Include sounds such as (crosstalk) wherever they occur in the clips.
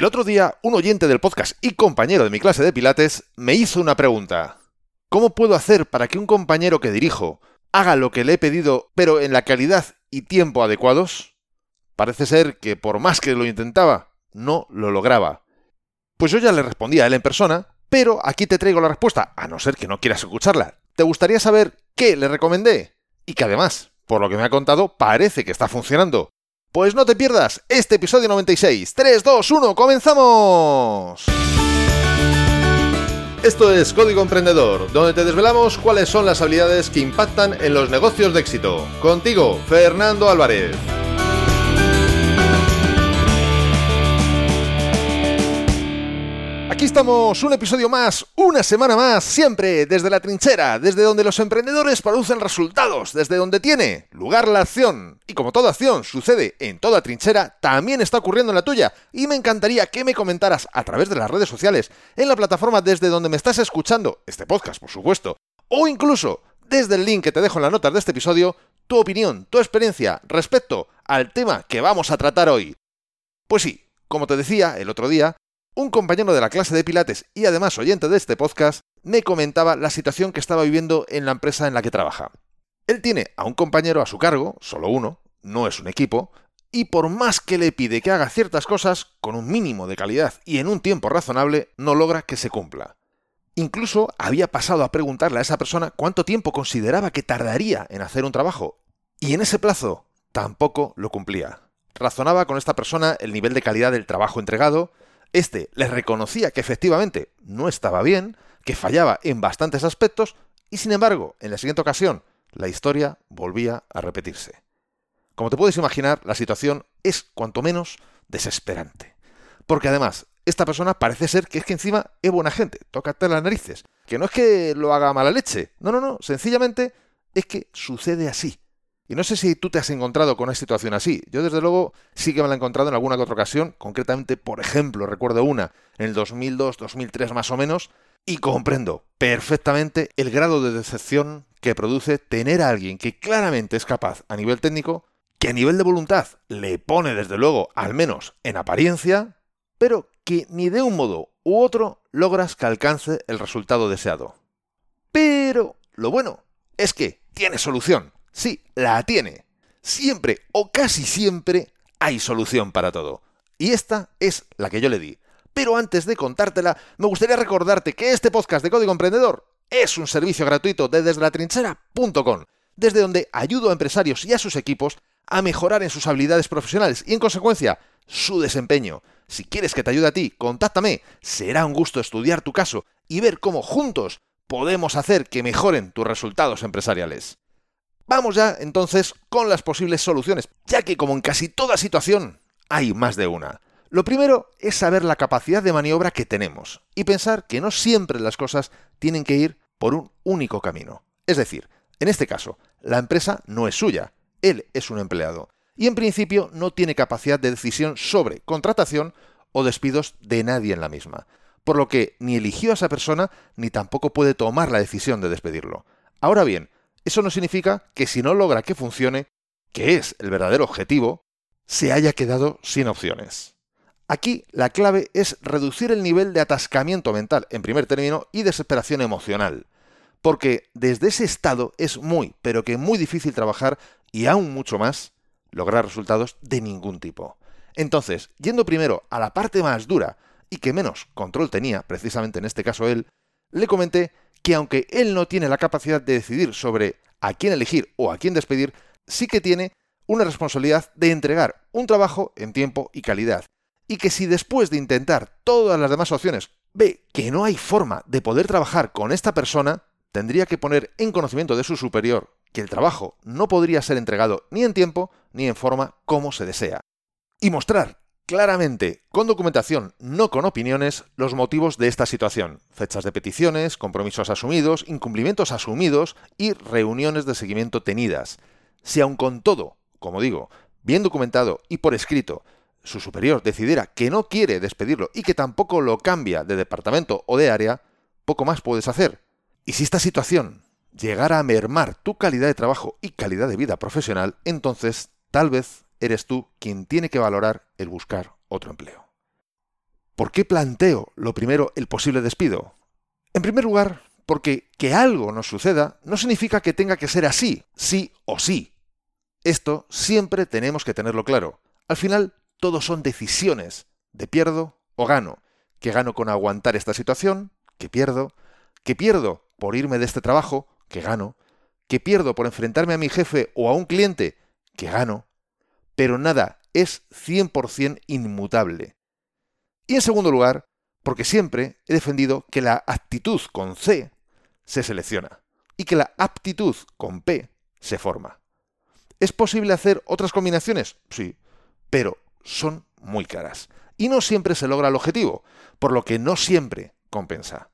El otro día, un oyente del podcast y compañero de mi clase de Pilates me hizo una pregunta. ¿Cómo puedo hacer para que un compañero que dirijo haga lo que le he pedido, pero en la calidad y tiempo adecuados? Parece ser que por más que lo intentaba, no lo lograba. Pues yo ya le respondí a él en persona, pero aquí te traigo la respuesta, a no ser que no quieras escucharla. ¿Te gustaría saber qué le recomendé? Y que además, por lo que me ha contado, parece que está funcionando. Pues no te pierdas este episodio 96. 3, 2, 1, comenzamos. Esto es Código Emprendedor, donde te desvelamos cuáles son las habilidades que impactan en los negocios de éxito. Contigo, Fernando Álvarez. Aquí estamos, un episodio más, una semana más, siempre desde la trinchera, desde donde los emprendedores producen resultados, desde donde tiene lugar la acción. Y como toda acción sucede en toda trinchera, también está ocurriendo en la tuya. Y me encantaría que me comentaras a través de las redes sociales, en la plataforma desde donde me estás escuchando, este podcast por supuesto, o incluso desde el link que te dejo en las notas de este episodio, tu opinión, tu experiencia respecto al tema que vamos a tratar hoy. Pues sí, como te decía el otro día, un compañero de la clase de Pilates y además oyente de este podcast me comentaba la situación que estaba viviendo en la empresa en la que trabaja. Él tiene a un compañero a su cargo, solo uno, no es un equipo, y por más que le pide que haga ciertas cosas, con un mínimo de calidad y en un tiempo razonable, no logra que se cumpla. Incluso había pasado a preguntarle a esa persona cuánto tiempo consideraba que tardaría en hacer un trabajo, y en ese plazo tampoco lo cumplía. Razonaba con esta persona el nivel de calidad del trabajo entregado, este le reconocía que efectivamente no estaba bien, que fallaba en bastantes aspectos, y sin embargo, en la siguiente ocasión, la historia volvía a repetirse. Como te puedes imaginar, la situación es cuanto menos desesperante. Porque además, esta persona parece ser que es que encima es buena gente, tócate las narices. Que no es que lo haga mala leche, no, no, no, sencillamente es que sucede así. Y no sé si tú te has encontrado con una situación así. Yo desde luego sí que me la he encontrado en alguna que otra ocasión. Concretamente, por ejemplo, recuerdo una en el 2002, 2003 más o menos. Y comprendo perfectamente el grado de decepción que produce tener a alguien que claramente es capaz a nivel técnico, que a nivel de voluntad le pone desde luego, al menos en apariencia, pero que ni de un modo u otro logras que alcance el resultado deseado. Pero lo bueno es que tiene solución. Sí, la tiene. Siempre o casi siempre hay solución para todo. Y esta es la que yo le di. Pero antes de contártela, me gustaría recordarte que este podcast de Código Emprendedor es un servicio gratuito de desdelatrinchera.com, desde donde ayudo a empresarios y a sus equipos a mejorar en sus habilidades profesionales y en consecuencia su desempeño. Si quieres que te ayude a ti, contáctame. Será un gusto estudiar tu caso y ver cómo juntos podemos hacer que mejoren tus resultados empresariales. Vamos ya entonces con las posibles soluciones, ya que como en casi toda situación hay más de una. Lo primero es saber la capacidad de maniobra que tenemos y pensar que no siempre las cosas tienen que ir por un único camino. Es decir, en este caso, la empresa no es suya, él es un empleado y en principio no tiene capacidad de decisión sobre contratación o despidos de nadie en la misma, por lo que ni eligió a esa persona ni tampoco puede tomar la decisión de despedirlo. Ahora bien, eso no significa que si no logra que funcione, que es el verdadero objetivo, se haya quedado sin opciones. Aquí la clave es reducir el nivel de atascamiento mental, en primer término, y desesperación emocional. Porque desde ese estado es muy, pero que muy difícil trabajar y aún mucho más lograr resultados de ningún tipo. Entonces, yendo primero a la parte más dura y que menos control tenía, precisamente en este caso él, le comenté que aunque él no tiene la capacidad de decidir sobre a quién elegir o a quién despedir, sí que tiene una responsabilidad de entregar un trabajo en tiempo y calidad. Y que si después de intentar todas las demás opciones ve que no hay forma de poder trabajar con esta persona, tendría que poner en conocimiento de su superior que el trabajo no podría ser entregado ni en tiempo ni en forma como se desea. Y mostrar claramente, con documentación, no con opiniones, los motivos de esta situación. Fechas de peticiones, compromisos asumidos, incumplimientos asumidos y reuniones de seguimiento tenidas. Si aun con todo, como digo, bien documentado y por escrito, su superior decidiera que no quiere despedirlo y que tampoco lo cambia de departamento o de área, poco más puedes hacer. Y si esta situación llegara a mermar tu calidad de trabajo y calidad de vida profesional, entonces tal vez eres tú quien tiene que valorar el buscar otro empleo. ¿Por qué planteo lo primero el posible despido? En primer lugar, porque que algo nos suceda no significa que tenga que ser así, sí o sí. Esto siempre tenemos que tenerlo claro. Al final, todo son decisiones de pierdo o gano. Que gano con aguantar esta situación, que pierdo, que pierdo por irme de este trabajo, que gano, que pierdo por enfrentarme a mi jefe o a un cliente, que gano. Pero nada es 100% inmutable. Y en segundo lugar, porque siempre he defendido que la actitud con C se selecciona y que la aptitud con P se forma. ¿Es posible hacer otras combinaciones? Sí, pero son muy caras. Y no siempre se logra el objetivo, por lo que no siempre compensa.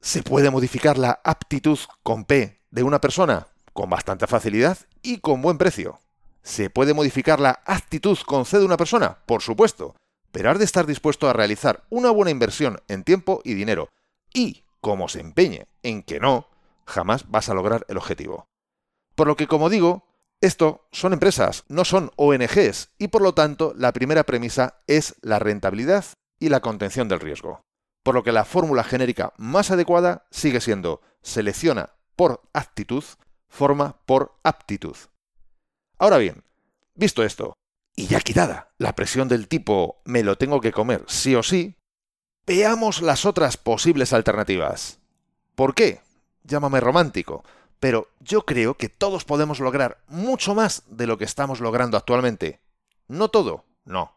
¿Se puede modificar la aptitud con P de una persona? Con bastante facilidad y con buen precio. ¿Se puede modificar la actitud con C de una persona? Por supuesto, pero has de estar dispuesto a realizar una buena inversión en tiempo y dinero. Y, como se empeñe en que no, jamás vas a lograr el objetivo. Por lo que, como digo, esto son empresas, no son ONGs, y por lo tanto la primera premisa es la rentabilidad y la contención del riesgo. Por lo que la fórmula genérica más adecuada sigue siendo selecciona por actitud, forma por aptitud. Ahora bien, visto esto, y ya quitada la presión del tipo me lo tengo que comer sí o sí, veamos las otras posibles alternativas. ¿Por qué? Llámame romántico, pero yo creo que todos podemos lograr mucho más de lo que estamos logrando actualmente. No todo, no.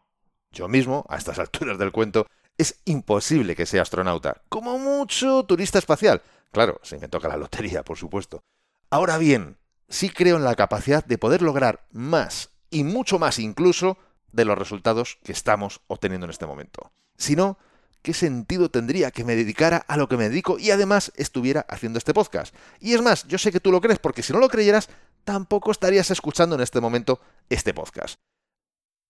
Yo mismo, a estas (laughs) alturas del cuento, es imposible que sea astronauta. Como mucho turista espacial. Claro, si me toca la lotería, por supuesto. Ahora bien, sí creo en la capacidad de poder lograr más, y mucho más incluso, de los resultados que estamos obteniendo en este momento. Si no, ¿qué sentido tendría que me dedicara a lo que me dedico y además estuviera haciendo este podcast? Y es más, yo sé que tú lo crees porque si no lo creyeras, tampoco estarías escuchando en este momento este podcast.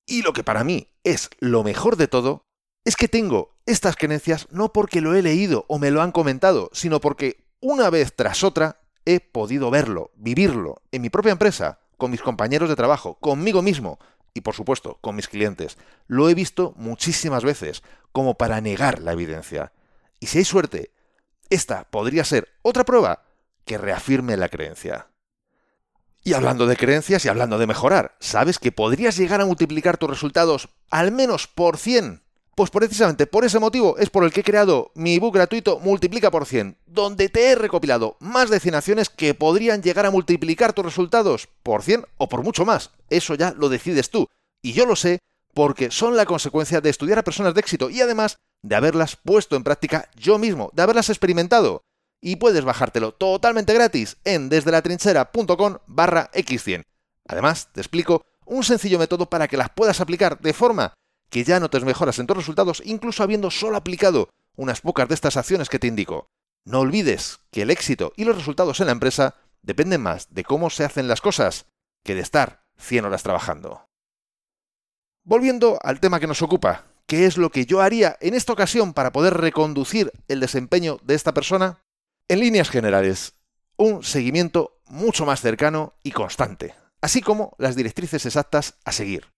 Y lo que para mí es lo mejor de todo es que tengo estas creencias no porque lo he leído o me lo han comentado, sino porque una vez tras otra he podido verlo, vivirlo en mi propia empresa, con mis compañeros de trabajo, conmigo mismo, y por supuesto con mis clientes. Lo he visto muchísimas veces como para negar la evidencia. Y si hay suerte, esta podría ser otra prueba que reafirme la creencia. Y hablando de creencias y hablando de mejorar, ¿sabes que podrías llegar a multiplicar tus resultados al menos por 100 pues precisamente por ese motivo es por el que he creado mi ebook gratuito Multiplica por 100, donde te he recopilado más de 100 acciones que podrían llegar a multiplicar tus resultados por 100 o por mucho más. Eso ya lo decides tú. Y yo lo sé porque son la consecuencia de estudiar a personas de éxito y además de haberlas puesto en práctica yo mismo, de haberlas experimentado. Y puedes bajártelo totalmente gratis en desde la trinchera.com barra x100. Además, te explico un sencillo método para que las puedas aplicar de forma que ya notes mejoras en tus resultados incluso habiendo solo aplicado unas pocas de estas acciones que te indico. No olvides que el éxito y los resultados en la empresa dependen más de cómo se hacen las cosas que de estar 100 horas trabajando. Volviendo al tema que nos ocupa, ¿qué es lo que yo haría en esta ocasión para poder reconducir el desempeño de esta persona? En líneas generales, un seguimiento mucho más cercano y constante, así como las directrices exactas a seguir.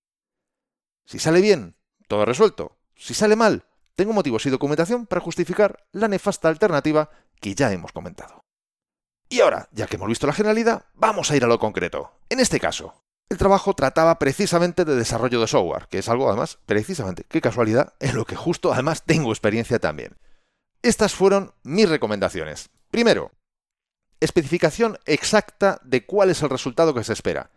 Si sale bien, todo resuelto. Si sale mal, tengo motivos y documentación para justificar la nefasta alternativa que ya hemos comentado. Y ahora, ya que hemos visto la generalidad, vamos a ir a lo concreto. En este caso, el trabajo trataba precisamente de desarrollo de software, que es algo además, precisamente, qué casualidad, en lo que justo además tengo experiencia también. Estas fueron mis recomendaciones. Primero, especificación exacta de cuál es el resultado que se espera.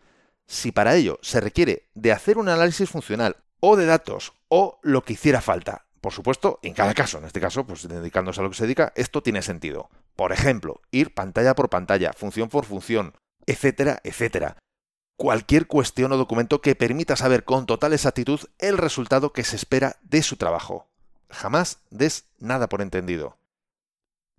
Si para ello se requiere de hacer un análisis funcional o de datos o lo que hiciera falta. Por supuesto, en cada caso, en este caso, pues dedicándose a lo que se dedica, esto tiene sentido. Por ejemplo, ir pantalla por pantalla, función por función, etcétera, etcétera. Cualquier cuestión o documento que permita saber con total exactitud el resultado que se espera de su trabajo. Jamás des nada por entendido.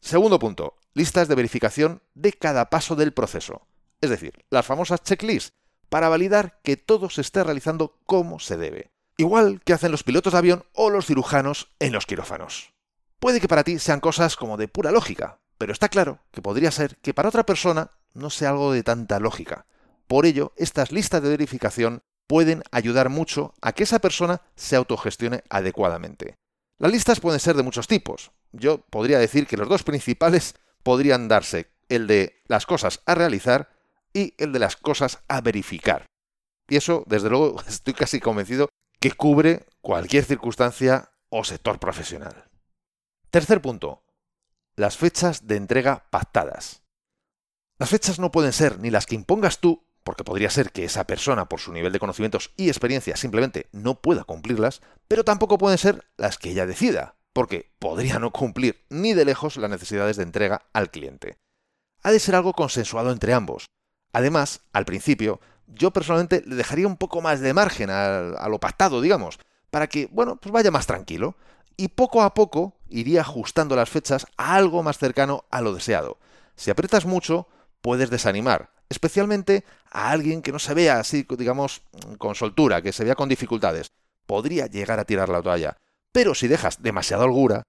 Segundo punto, listas de verificación de cada paso del proceso. Es decir, las famosas checklists, para validar que todo se esté realizando como se debe igual que hacen los pilotos de avión o los cirujanos en los quirófanos. Puede que para ti sean cosas como de pura lógica, pero está claro que podría ser que para otra persona no sea algo de tanta lógica. Por ello, estas listas de verificación pueden ayudar mucho a que esa persona se autogestione adecuadamente. Las listas pueden ser de muchos tipos. Yo podría decir que los dos principales podrían darse el de las cosas a realizar y el de las cosas a verificar. Y eso, desde luego, (laughs) estoy casi convencido que cubre cualquier circunstancia o sector profesional. Tercer punto. Las fechas de entrega pactadas. Las fechas no pueden ser ni las que impongas tú, porque podría ser que esa persona, por su nivel de conocimientos y experiencia, simplemente no pueda cumplirlas, pero tampoco pueden ser las que ella decida, porque podría no cumplir ni de lejos las necesidades de entrega al cliente. Ha de ser algo consensuado entre ambos. Además, al principio, yo personalmente le dejaría un poco más de margen a, lo pactado, digamos, para que, bueno, pues vaya más tranquilo. Y poco a poco iría ajustando las fechas a algo más cercano a lo deseado. Si aprietas mucho, puedes desanimar, especialmente a alguien que no se vea así, digamos, con soltura, que se vea con dificultades. Podría llegar a tirar la toalla. Pero si dejas demasiada holgura,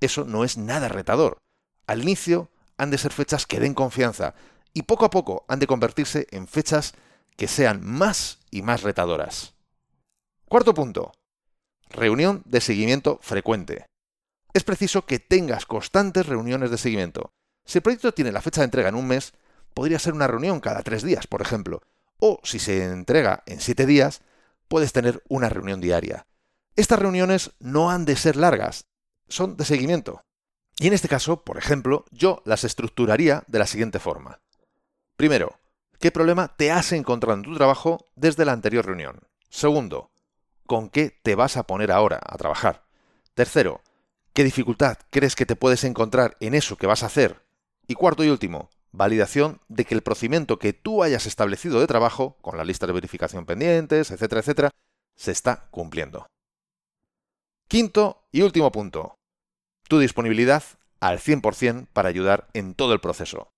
eso no es nada retador. Al inicio han de ser fechas que den confianza y poco a poco han de convertirse en fechas que sean más y más retadoras. Cuarto punto. Reunión de seguimiento frecuente. Es preciso que tengas constantes reuniones de seguimiento. Si el proyecto tiene la fecha de entrega en un mes, podría ser una reunión cada tres días, por ejemplo. O si se entrega en siete días, puedes tener una reunión diaria. Estas reuniones no han de ser largas, son de seguimiento. Y en este caso, por ejemplo, yo las estructuraría de la siguiente forma. Primero, ¿qué problema te has encontrado en tu trabajo desde la anterior reunión? Segundo, ¿con qué te vas a poner ahora a trabajar? Tercero, ¿qué dificultad crees que te puedes encontrar en eso que vas a hacer? Y cuarto y último, validación de que el procedimiento que tú hayas establecido de trabajo, con la lista de verificación pendientes, etcétera, etcétera, se está cumpliendo. Quinto y último punto. Tu disponibilidad al 100% para ayudar en todo el proceso.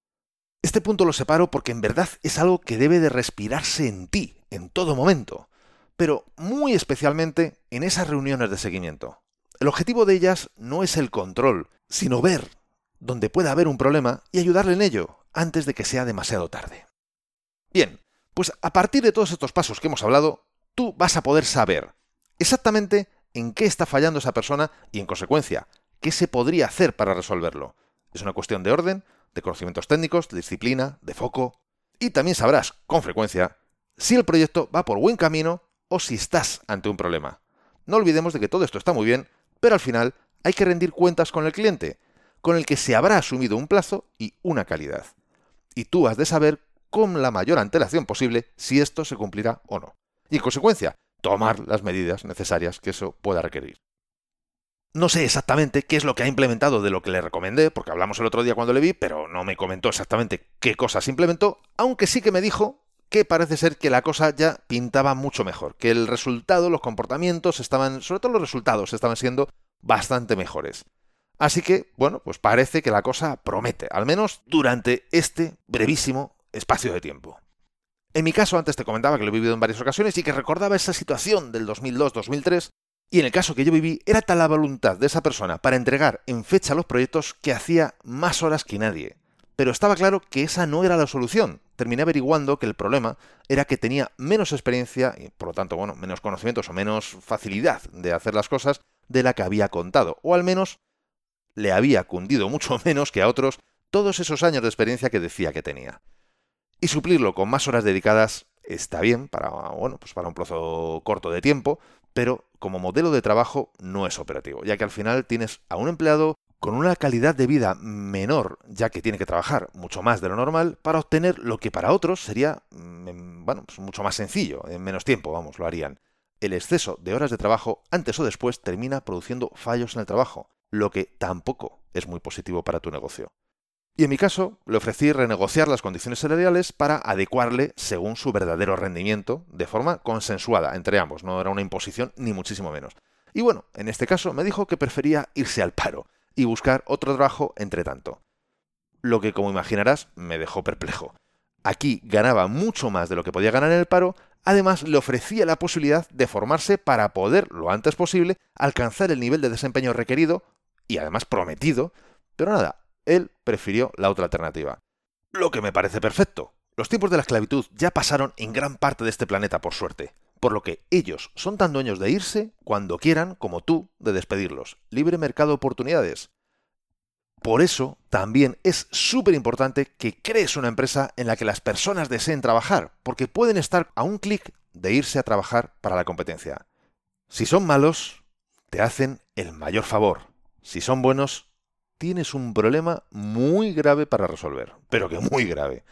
Este punto lo separo porque en verdad es algo que debe de respirarse en ti, en todo momento, pero muy especialmente en esas reuniones de seguimiento. El objetivo de ellas no es el control, sino ver dónde pueda haber un problema y ayudarle en ello antes de que sea demasiado tarde. Bien, pues a partir de todos estos pasos que hemos hablado, tú vas a poder saber exactamente en qué está fallando esa persona y, en consecuencia, qué se podría hacer para resolverlo. Es una cuestión de orden, de conocimientos técnicos, de disciplina, de foco. Y también sabrás, con frecuencia, si el proyecto va por buen camino o si estás ante un problema. No olvidemos de que todo esto está muy bien, pero al final hay que rendir cuentas con el cliente, con el que se habrá asumido un plazo y una calidad. Y tú has de saber con la mayor antelación posible si esto se cumplirá o no. Y en consecuencia, tomar las medidas necesarias que eso pueda requerir. No sé exactamente qué es lo que ha implementado de lo que le recomendé, porque hablamos el otro día cuando le vi, pero no me comentó exactamente qué cosas implementó, aunque sí que me dijo que parece ser que la cosa ya pintaba mucho mejor, que el resultado, los comportamientos estaban, sobre todo los resultados, estaban siendo bastante mejores. Así que, bueno, pues parece que la cosa promete, al menos durante este brevísimo espacio de tiempo. En mi caso, antes te comentaba que lo he vivido en varias ocasiones y que recordaba esa situación del 2002-2003, y en el caso que yo viví, era tal la voluntad de esa persona para entregar en fecha los proyectos que hacía más horas que nadie. Pero estaba claro que esa no era la solución. Terminé averiguando que el problema era que tenía menos experiencia y por lo tanto, bueno, menos conocimientos o menos facilidad de hacer las cosas de la que había contado, o al menos le había cundido mucho (laughs) menos que a otros todos esos años de experiencia que decía que tenía. Y suplirlo con más horas dedicadas está bien para, bueno, pues para un plazo corto de tiempo, pero como modelo de trabajo no es operativo, ya que al final tienes a un empleado con una calidad de vida menor, ya que tiene que trabajar mucho más de lo normal, para obtener lo que para otros sería, mm, bueno, pues mucho más sencillo, en menos tiempo, vamos, lo harían. El exceso de horas de trabajo, antes o después, termina produciendo fallos en el trabajo, lo que tampoco es muy positivo para tu negocio. Y en mi caso, le ofrecí renegociar las condiciones salariales para adecuarle según su verdadero rendimiento, de forma consensuada entre ambos, no era una imposición ni muchísimo menos. Y bueno, en este caso me dijo que prefería irse al paro y buscar otro trabajo entre tanto. Lo que, como imaginarás, me dejó perplejo. Aquí ganaba mucho más de lo que podía ganar en el paro, además le ofrecía la posibilidad de formarse para poder, lo antes posible, alcanzar el nivel de desempeño requerido y además prometido, pero nada, él prefirió la otra alternativa. Lo que me parece perfecto. Los tiempos de la esclavitud ya pasaron en gran parte de este planeta, por suerte. por lo que ellos son tan dueños de irse cuando quieran como tú de despedirlos. Libre mercado de oportunidades. Por eso también es súper importante que crees una empresa en la que las personas deseen trabajar, porque pueden estar a un clic de irse a trabajar para la competencia. Si son malos, te hacen el mayor favor. Si son buenos, tienes un problema muy grave para resolver, pero que muy grave.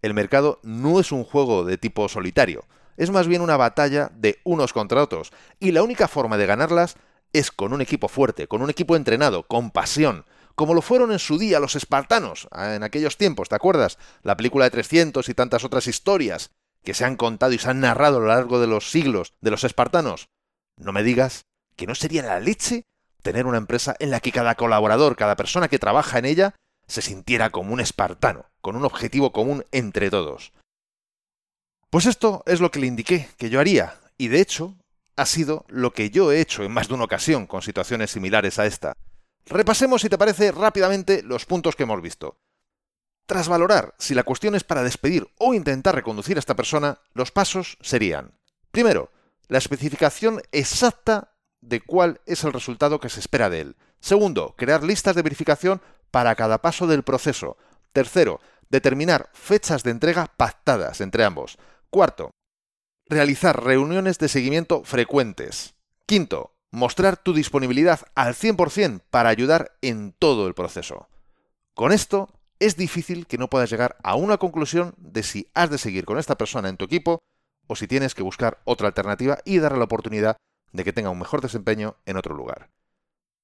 El mercado no es un juego de tipo solitario, es más bien una batalla de unos contra otros, y la única forma de ganarlas es con un equipo fuerte, con un equipo entrenado, con pasión, como lo fueron en su día los espartanos, ah, en aquellos tiempos, ¿te acuerdas? La película de 300 y tantas otras historias que se han contado y se han narrado a lo largo de los siglos de los espartanos. No me digas que no sería la leche tener una empresa en la que cada colaborador, cada persona que trabaja en ella, se sintiera como un espartano, con un objetivo común entre todos. Pues esto es lo que le indiqué que yo haría, y de hecho ha sido lo que yo he hecho en más de una ocasión con situaciones similares a esta. Repasemos, si te parece, rápidamente los puntos que hemos visto. Tras valorar si la cuestión es para despedir o intentar reconducir a esta persona, los pasos serían, primero, la especificación exacta de cuál es el resultado que se espera de él. Segundo, crear listas de verificación para cada paso del proceso. Tercero, determinar fechas de entrega pactadas entre ambos. Cuarto, realizar reuniones de seguimiento frecuentes. Quinto, mostrar tu disponibilidad al 100% para ayudar en todo el proceso. Con esto, es difícil que no puedas llegar a una conclusión de si has de seguir con esta persona en tu equipo o si tienes que buscar otra alternativa y darle la oportunidad de que tenga un mejor desempeño en otro lugar.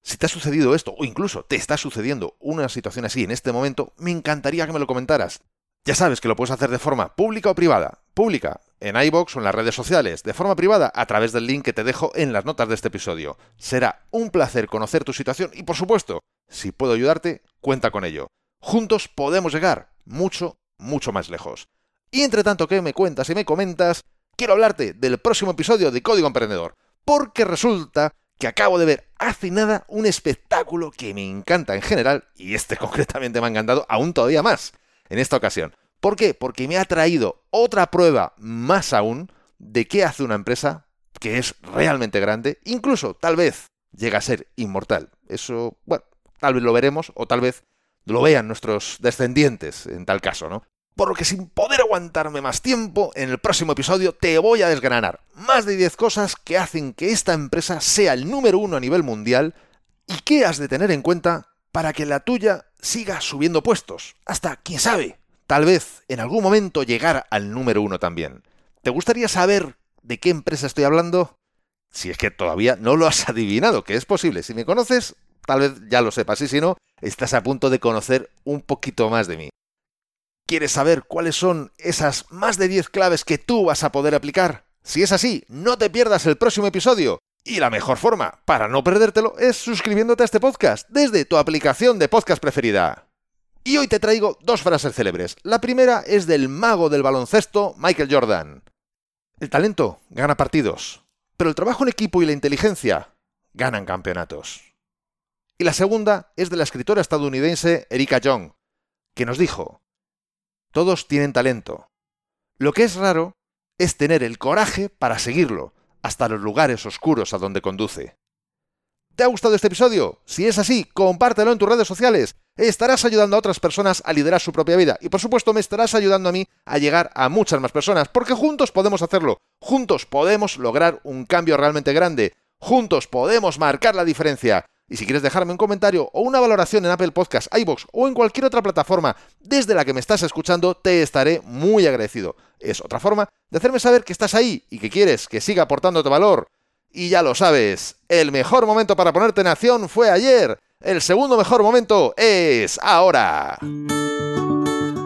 Si te ha sucedido esto, o incluso te está sucediendo una situación así en este momento, me encantaría que me lo comentaras. Ya sabes que lo puedes hacer de forma pública o privada. Pública, en iBox o en las redes sociales. De forma privada, a través del link que te dejo en las notas de este episodio. Será un placer conocer tu situación y, por supuesto, si puedo ayudarte, cuenta con ello. Juntos podemos llegar mucho, mucho más lejos. Y entre tanto que me cuentas y me comentas, quiero hablarte del próximo episodio de Código Emprendedor. Porque resulta que acabo de ver hace nada un espectáculo que me encanta en general, y este (laughs) concretamente me ha encantado aún todavía más en esta ocasión. ¿Por qué? Porque me ha traído otra prueba más aún de qué hace una empresa que es realmente grande, incluso tal vez llega a ser inmortal. Eso, bueno, tal vez lo veremos o tal vez lo vean nuestros descendientes en tal caso, ¿no? Por lo que sin poder aguantarme más tiempo, en el próximo episodio te voy a desgranar más de 10 cosas que hacen que esta empresa sea el número uno a nivel mundial y qué has de tener en cuenta para que la tuya siga subiendo puestos. Hasta, quién sabe, tal vez en algún momento llegar al número uno también. ¿Te gustaría saber de qué empresa estoy hablando? Si es que todavía no lo has (laughs) adivinado, que es posible. Si me conoces, tal vez ya lo sepas. Y si no, estás a punto de conocer un poquito más de mí. ¿Quieres saber cuáles son esas más de 10 claves que tú vas a poder aplicar? Si es así, no te pierdas el próximo episodio. Y la mejor forma para no perdértelo es suscribiéndote a este podcast desde tu aplicación de podcast preferida. Y hoy te traigo dos frases célebres. La primera es del mago del baloncesto, Michael Jordan. El talento gana partidos, pero el trabajo en equipo y la inteligencia ganan campeonatos. Y la segunda es de la escritora estadounidense Erika Young, que nos dijo, todos tienen talento. Lo que es raro es tener el coraje para seguirlo hasta los lugares oscuros a donde conduce. ¿Te ha gustado este episodio? Si es así, compártelo en tus redes sociales. Estarás ayudando a otras personas a liderar su propia vida y por supuesto me estarás ayudando a mí a llegar a muchas más personas, porque juntos podemos hacerlo. Juntos podemos lograr un cambio realmente grande. Juntos podemos marcar la diferencia. Y si quieres dejarme un comentario o una valoración en Apple Podcasts, iBox o en cualquier otra plataforma desde la que me estás escuchando, te estaré muy agradecido. Es otra forma de hacerme saber que estás ahí y que quieres que siga aportándote valor. Y ya lo sabes, el mejor momento para ponerte en acción fue ayer. El segundo mejor momento es ahora.